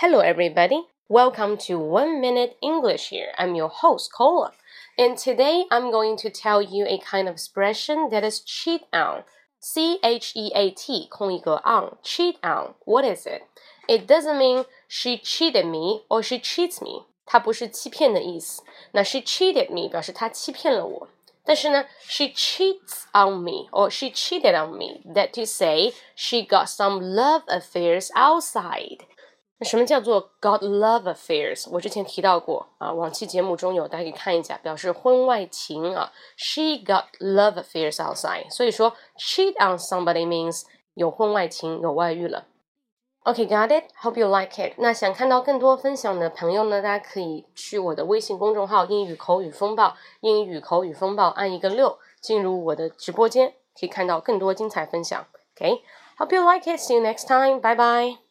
Hello, everybody. Welcome to One Minute English here. I'm your host, Cola. And today I'm going to tell you a kind of expression that is cheat on. C H E A T, 空一个 on, cheat on. What is it? It doesn't mean she cheated me or she cheats me. 它不是欺骗的意思。那 she cheated me 表示她欺骗了我。但是呢，she cheats on me or she cheated on me. That to say, she got some love affairs outside. 那什么叫做 got love affairs？我之前提到过啊，往期节目中有，大家可以看一下，表示婚外情啊。She got love affairs outside，所以说 cheat on somebody means 有婚外情，有外遇了。OK，got it？Hope you like it。那想看到更多分享的朋友呢，大家可以去我的微信公众号“英语口语风暴”，英语口语风暴按一个六，进入我的直播间，可以看到更多精彩分享。OK，Hope you like it。See you next time。Bye bye。